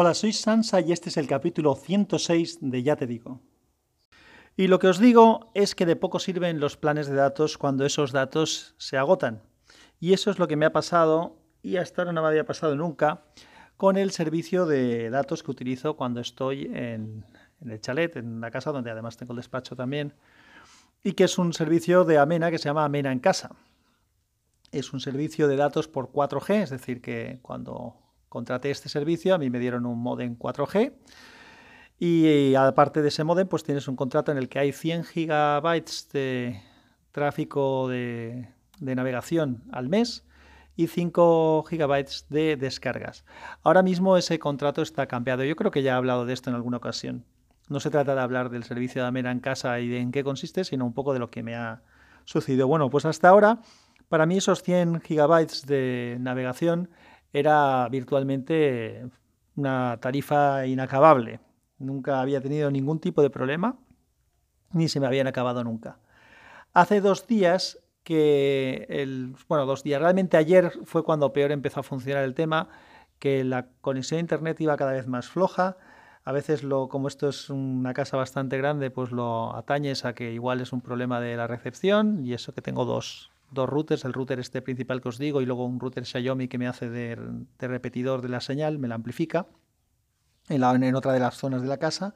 Hola, soy Sansa y este es el capítulo 106 de Ya te digo. Y lo que os digo es que de poco sirven los planes de datos cuando esos datos se agotan. Y eso es lo que me ha pasado y hasta ahora no me había pasado nunca con el servicio de datos que utilizo cuando estoy en, el chalet, en la casa donde además tengo el despacho también, y que es un servicio de Amena que se llama Amena en casa. Es un servicio de datos por 4G, es decir, que cuando contraté este servicio a mí me dieron un modem 4G y aparte de ese modem pues tienes un contrato en el que hay 100 gigabytes de tráfico de, navegación al mes y 5 gigabytes de descargas. Ahora mismo ese contrato está cambiado. Yo creo que ya he hablado de esto en alguna ocasión. No se trata de hablar del servicio de Amena en casa y de en qué consiste, sino un poco de lo que me ha sucedido. Bueno, pues hasta ahora, para mí esos 100 gigabytes de navegación era virtualmente una tarifa inacabable. Nunca había tenido ningún tipo de problema, ni se me habían acabado nunca. Hace dos días que el, bueno, dos días, realmente ayer fue cuando peor empezó a funcionar el tema, que la conexión a internet iba cada vez más floja. A veces, lo, como esto es una casa bastante grande, pues lo atañes a que igual es un problema de la recepción y eso que tengo dos, dos routers, el router este principal que os digo y luego un router Xiaomi que me hace de, repetidor de la señal, me la amplifica en, la, en otra de las zonas de la casa.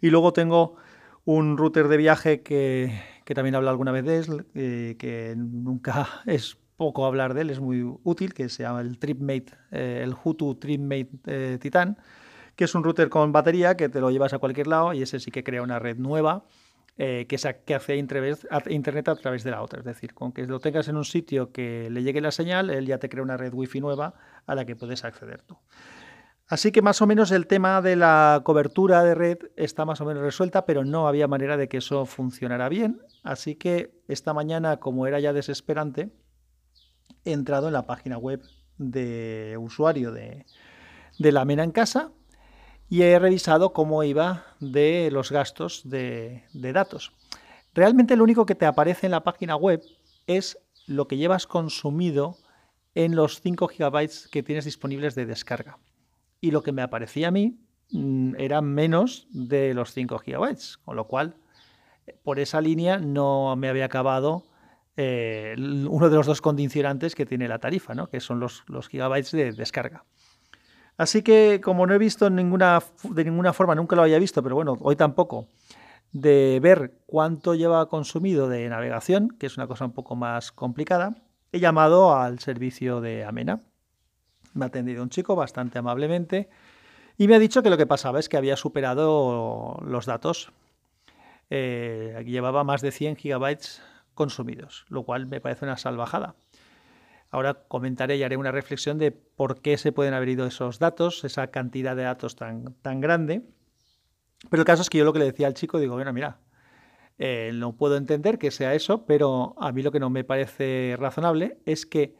Y luego tengo un router de viaje que, también habla alguna vez de él, eh, que nunca es poco hablar de él, es muy útil, que se llama el TripMate, eh, el Hutu TripMate eh, Titan, que es un router con batería que te lo llevas a cualquier lado y ese sí que crea una red nueva que, que hace internet a través de la otra. Es decir, con que lo tengas en un sitio que le llegue la señal, él ya te crea una red wifi nueva a la que puedes acceder tú. Así que más o menos el tema de la cobertura de red está más o menos resuelta, pero no había manera de que eso funcionara bien. Así que esta mañana, como era ya desesperante, he entrado en la página web de usuario de, la MENA en casa y he revisado cómo iba de los gastos de, datos. Realmente lo único que te aparece en la página web es lo que llevas consumido en los 5 GB que tienes disponibles de descarga y lo que me aparecía a mí mm, era menos de los 5 gigabytes, con lo cual por esa línea no me había acabado eh, uno de los dos condicionantes que tiene la tarifa, ¿no? que son los, los gigabytes de descarga. Así que como no he visto ninguna, de ninguna forma, nunca lo había visto, pero bueno, hoy tampoco, de ver cuánto lleva consumido de navegación, que es una cosa un poco más complicada, he llamado al servicio de Amena. Me ha atendido un chico bastante amablemente y me ha dicho que lo que pasaba es que había superado los datos. Eh, llevaba más de 100 gigabytes consumidos, lo cual me parece una salvajada. Ahora comentaré y haré una reflexión de por qué se pueden haber ido esos datos, esa cantidad de datos tan, tan grande. Pero el caso es que yo lo que le decía al chico, digo, bueno, mira, eh, no puedo entender que sea eso, pero a mí lo que no me parece razonable es que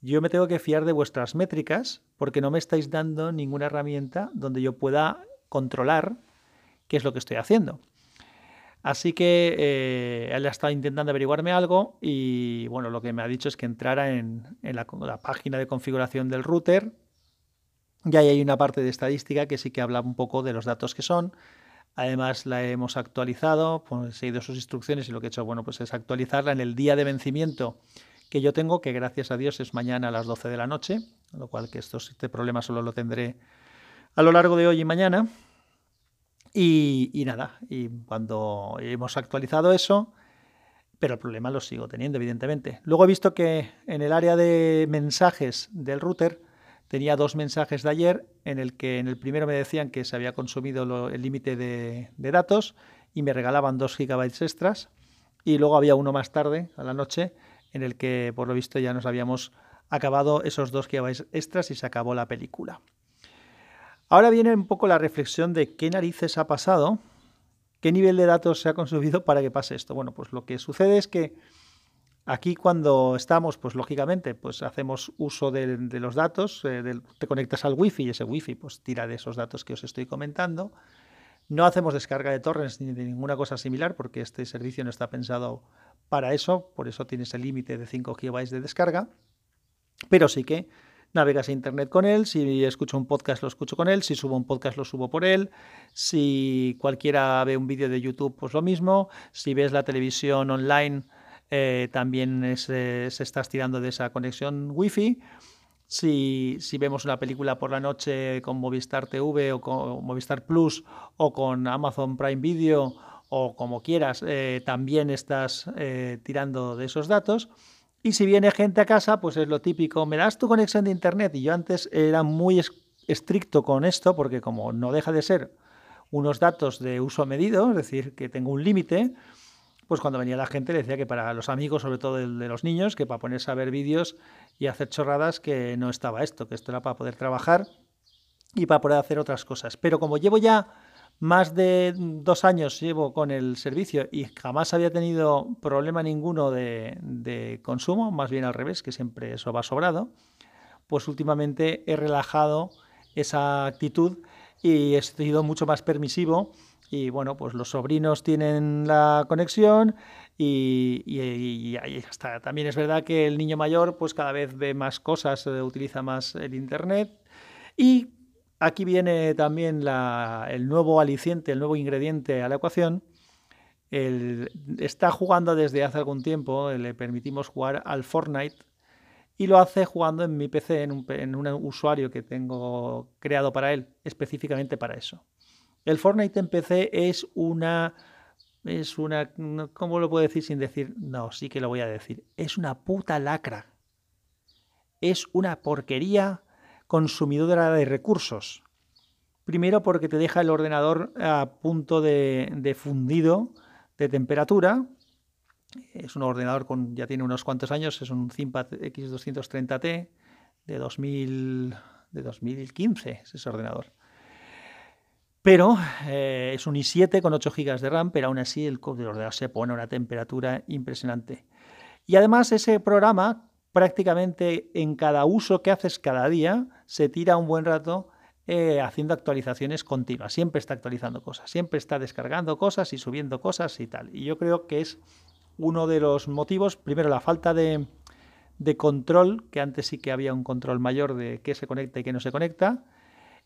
yo me tengo que fiar de vuestras métricas porque no me estáis dando ninguna herramienta donde yo pueda controlar qué es lo que estoy haciendo. Así que eh, él ha estado intentando averiguarme algo y bueno, lo que me ha dicho es que entrara en, la, página de configuración del router y ahí hay una parte de estadística que sí que habla un poco de los datos que son. Además la hemos actualizado, pues, he seguido sus instrucciones y lo que he hecho bueno, pues es actualizarla en el día de vencimiento que yo tengo, que gracias a Dios es mañana a las 12 de la noche, lo cual que esto, este problema solo lo tendré a lo largo de hoy y mañana. Y, nada, y cuando hemos actualizado eso, pero el problema lo sigo teniendo, evidentemente. Luego he visto que en el área de mensajes del router tenía dos mensajes de ayer, en el que en el primero me decían que se había consumido el límite de, datos y me regalaban dos gigabytes extras. Y luego había uno más tarde, a la noche, en el que por lo visto ya nos habíamos acabado esos dos gigabytes extras y se acabó la película. Ahora viene un poco la reflexión de qué narices ha pasado, qué nivel de datos se ha consumido para que pase esto. Bueno, pues lo que sucede es que aquí cuando estamos, pues lógicamente, pues hacemos uso de, los datos, eh, te conectas al wifi y ese wifi pues tira de esos datos que os estoy comentando. No hacemos descarga de torrents ni de ninguna cosa similar porque este servicio no está pensado para eso, por eso tienes el límite de 5 GB de descarga, pero sí que navegas a internet con él, si escucho un podcast lo escucho con él, si subo un podcast lo subo por él, si cualquiera ve un vídeo de YouTube pues lo mismo, si ves la televisión online eh, también eh, se está estirando de esa conexión wifi. Si, si, vemos una película por la noche con Movistar TV o con Movistar Plus o con Amazon Prime Video o como quieras, eh, también estás tirando de esos datos. Y si viene gente a casa, pues es lo típico, me das tu conexión de Internet. Y yo antes era muy estricto con esto, porque como no deja de ser unos datos de uso medido, es decir, que tengo un límite, pues cuando venía la gente le decía que para los amigos, sobre todo de los niños, que para ponerse a ver vídeos y hacer chorradas, que no estaba esto, que esto era para poder trabajar y para poder hacer otras cosas. Pero como llevo ya más de dos años llevo con el servicio y jamás había tenido problema ninguno de, consumo, más bien al revés, que siempre eso va sobrado, pues últimamente he relajado esa actitud y he sido mucho más permisivo y bueno, pues los sobrinos tienen la conexión y, y, ahí está. También es verdad que el niño mayor pues cada vez ve más cosas, eh, utiliza más el Internet y Aquí viene también el nuevo aliciente, el nuevo ingrediente a la ecuación. está jugando desde hace algún tiempo, le permitimos jugar al Fortnite y lo hace jugando en mi PC, en un, en un usuario que tengo creado para él, específicamente para eso. El Fortnite en PC es una es una. ¿Cómo lo puedo decir sin decir? No, sí que lo voy a decir. Es una puta lacra. Es una porquería consumidora de recursos. Primero porque te deja el ordenador a punto de, fundido de temperatura. Es un ordenador con ya tiene unos cuantos años, es un ThinkPad X230T de, 2000, de 2015, es ese ordenador. Pero eh, es un i7 con 8 GB de RAM, pero aún así el, el ordenador se pone a una temperatura impresionante. Y además ese programa prácticamente en cada uso que haces cada día se tira un buen rato eh, haciendo actualizaciones continuas. Siempre está actualizando cosas, siempre está descargando cosas y subiendo cosas y tal. Y yo creo que es uno de los motivos, primero la falta de, control, que antes sí que había un control mayor de qué se conecta y qué no se conecta,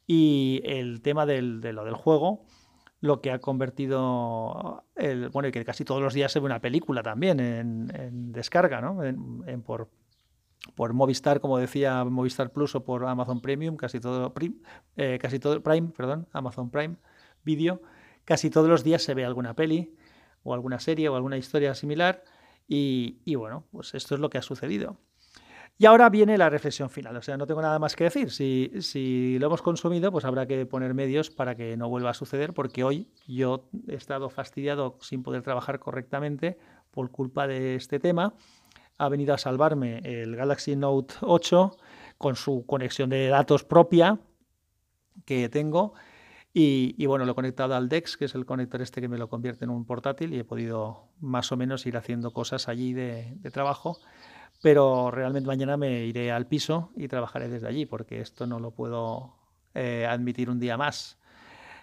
y el tema del, de lo del juego, lo que ha convertido el, bueno, y que casi todos los días se ve una película también en, descarga, ¿no? En, por, por Movistar, como decía Movistar Plus o por Amazon Premium, casi todo, eh, casi todo Prime, perdón, Amazon Prime Video, casi todos los días se ve alguna peli o alguna serie o alguna historia similar y, bueno, pues esto es lo que ha sucedido. Y ahora viene la reflexión final, o sea, no tengo nada más que decir. Si, si, lo hemos consumido, pues habrá que poner medios para que no vuelva a suceder, porque hoy yo he estado fastidiado sin poder trabajar correctamente por culpa de este tema ha venido a salvarme el Galaxy Note 8 con su conexión de datos propia que tengo. Y, bueno, lo he conectado al DeX, que es el conector este que me lo convierte en un portátil, y he podido más o menos ir haciendo cosas allí de, trabajo. Pero realmente mañana me iré al piso y trabajaré desde allí, porque esto no lo puedo eh, admitir un día más.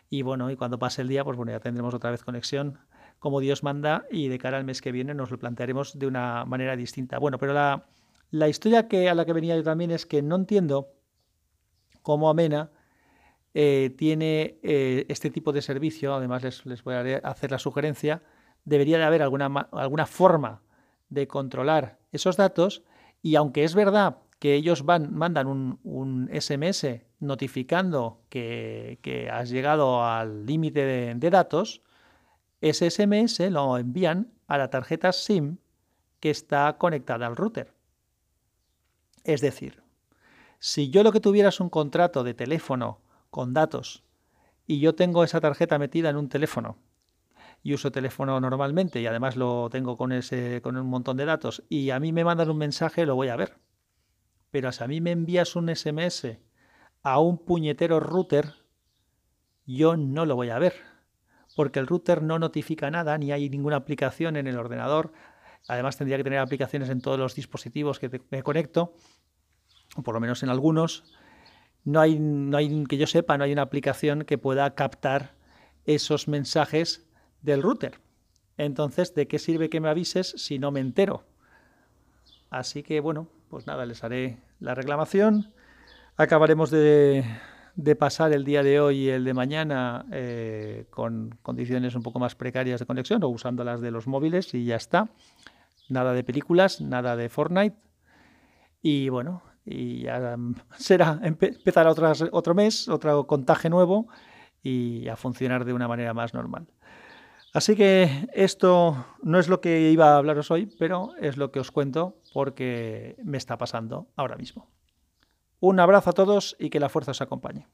Y bueno, y cuando pase el día, pues bueno, ya tendremos otra vez conexión como Dios manda y de cara al mes que viene nos lo plantearemos de una manera distinta. Bueno, pero la, la historia que, a la que venía yo también es que no entiendo cómo Amena eh, tiene eh, este tipo de servicio, además les, les, voy a hacer la sugerencia, debería de haber alguna, alguna forma de controlar esos datos y aunque es verdad que ellos van, mandan un, un SMS notificando que, que, has llegado al límite de, de datos, ese SMS lo envían a la tarjeta SIM que está conectada al router. Es decir, si yo lo que tuviera es un contrato de teléfono con datos y yo tengo esa tarjeta metida en un teléfono y uso teléfono normalmente y además lo tengo con, ese, con un montón de datos y a mí me mandan un mensaje, lo voy a ver. Pero si a mí me envías un SMS a un puñetero router, yo no lo voy a ver porque el router no notifica nada, ni hay ninguna aplicación en el ordenador. Además tendría que tener aplicaciones en todos los dispositivos que me conecto, o por lo menos en algunos. No hay, no hay, que yo sepa, no hay una aplicación que pueda captar esos mensajes del router. Entonces, ¿de qué sirve que me avises si no me entero? Así que bueno, pues nada, les haré la reclamación acabaremos de, pasar el día de hoy y el de mañana eh, con condiciones un poco más precarias de conexión o usando las de los móviles y ya está. Nada de películas, nada de Fortnite. Y bueno, y ya será empezar otro mes, otro contaje nuevo y a funcionar de una manera más normal. Así que esto no es lo que iba a hablaros hoy, pero es lo que os cuento porque me está pasando ahora mismo. Un abrazo a todos y que la fuerza os acompañe.